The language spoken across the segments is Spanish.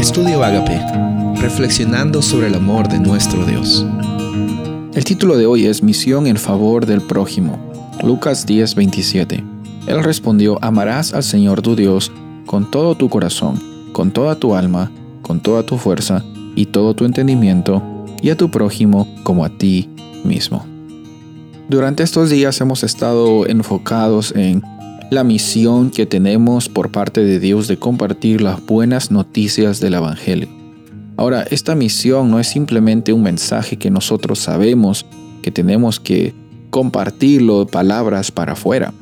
Estudio Agape, reflexionando sobre el amor de nuestro Dios. El título de hoy es Misión en favor del prójimo. Lucas 10:27. Él respondió, amarás al Señor tu Dios con todo tu corazón, con toda tu alma, con toda tu fuerza y todo tu entendimiento, y a tu prójimo como a ti mismo. Durante estos días hemos estado enfocados en la misión que tenemos por parte de Dios de compartir las buenas noticias del Evangelio. Ahora, esta misión no es simplemente un mensaje que nosotros sabemos que tenemos que compartirlo palabras para afuera.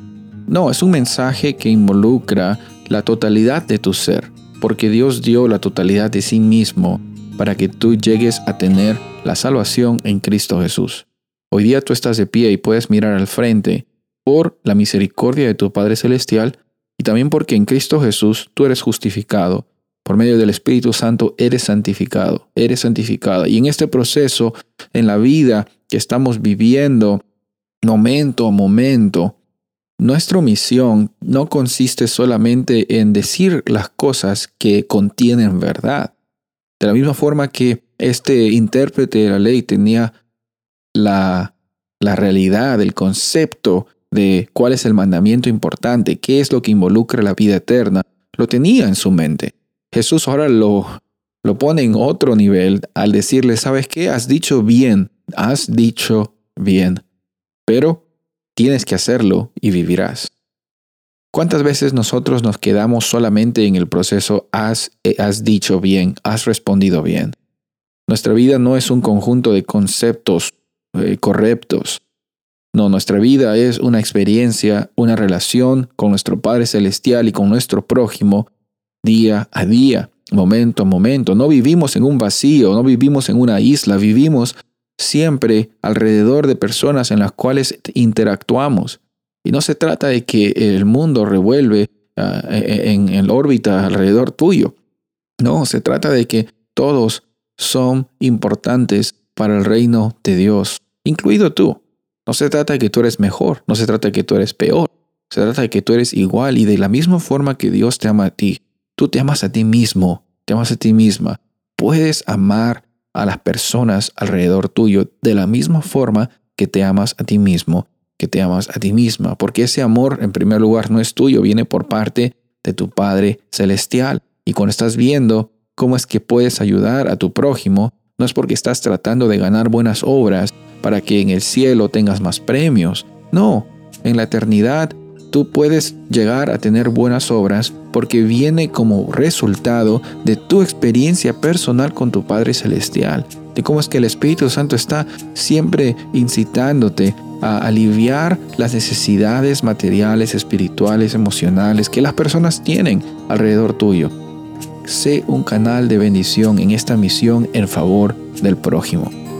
No, es un mensaje que involucra la totalidad de tu ser, porque Dios dio la totalidad de sí mismo para que tú llegues a tener la salvación en Cristo Jesús. Hoy día tú estás de pie y puedes mirar al frente por la misericordia de tu Padre Celestial y también porque en Cristo Jesús tú eres justificado. Por medio del Espíritu Santo eres santificado, eres santificada. Y en este proceso, en la vida que estamos viviendo, momento a momento, nuestra misión no consiste solamente en decir las cosas que contienen verdad. De la misma forma que este intérprete de la ley tenía la, la realidad, el concepto de cuál es el mandamiento importante, qué es lo que involucra la vida eterna, lo tenía en su mente. Jesús ahora lo, lo pone en otro nivel al decirle, ¿sabes qué? Has dicho bien, has dicho bien, pero tienes que hacerlo y vivirás. ¿Cuántas veces nosotros nos quedamos solamente en el proceso has, eh, has dicho bien, has respondido bien? Nuestra vida no es un conjunto de conceptos eh, correctos, no, nuestra vida es una experiencia, una relación con nuestro Padre Celestial y con nuestro prójimo día a día, momento a momento. No vivimos en un vacío, no vivimos en una isla, vivimos siempre alrededor de personas en las cuales interactuamos. Y no se trata de que el mundo revuelve ah, e, en, en órbita alrededor tuyo. No, se trata de que todos son importantes para el reino de Dios, incluido tú. No se trata de que tú eres mejor, no se trata de que tú eres peor, se trata de que tú eres igual y de la misma forma que Dios te ama a ti, tú te amas a ti mismo, te amas a ti misma. Puedes amar a las personas alrededor tuyo de la misma forma que te amas a ti mismo, que te amas a ti misma, porque ese amor en primer lugar no es tuyo, viene por parte de tu Padre Celestial. Y cuando estás viendo cómo es que puedes ayudar a tu prójimo, no es porque estás tratando de ganar buenas obras, para que en el cielo tengas más premios. No, en la eternidad tú puedes llegar a tener buenas obras porque viene como resultado de tu experiencia personal con tu Padre Celestial, de cómo es que el Espíritu Santo está siempre incitándote a aliviar las necesidades materiales, espirituales, emocionales que las personas tienen alrededor tuyo. Sé un canal de bendición en esta misión en favor del prójimo.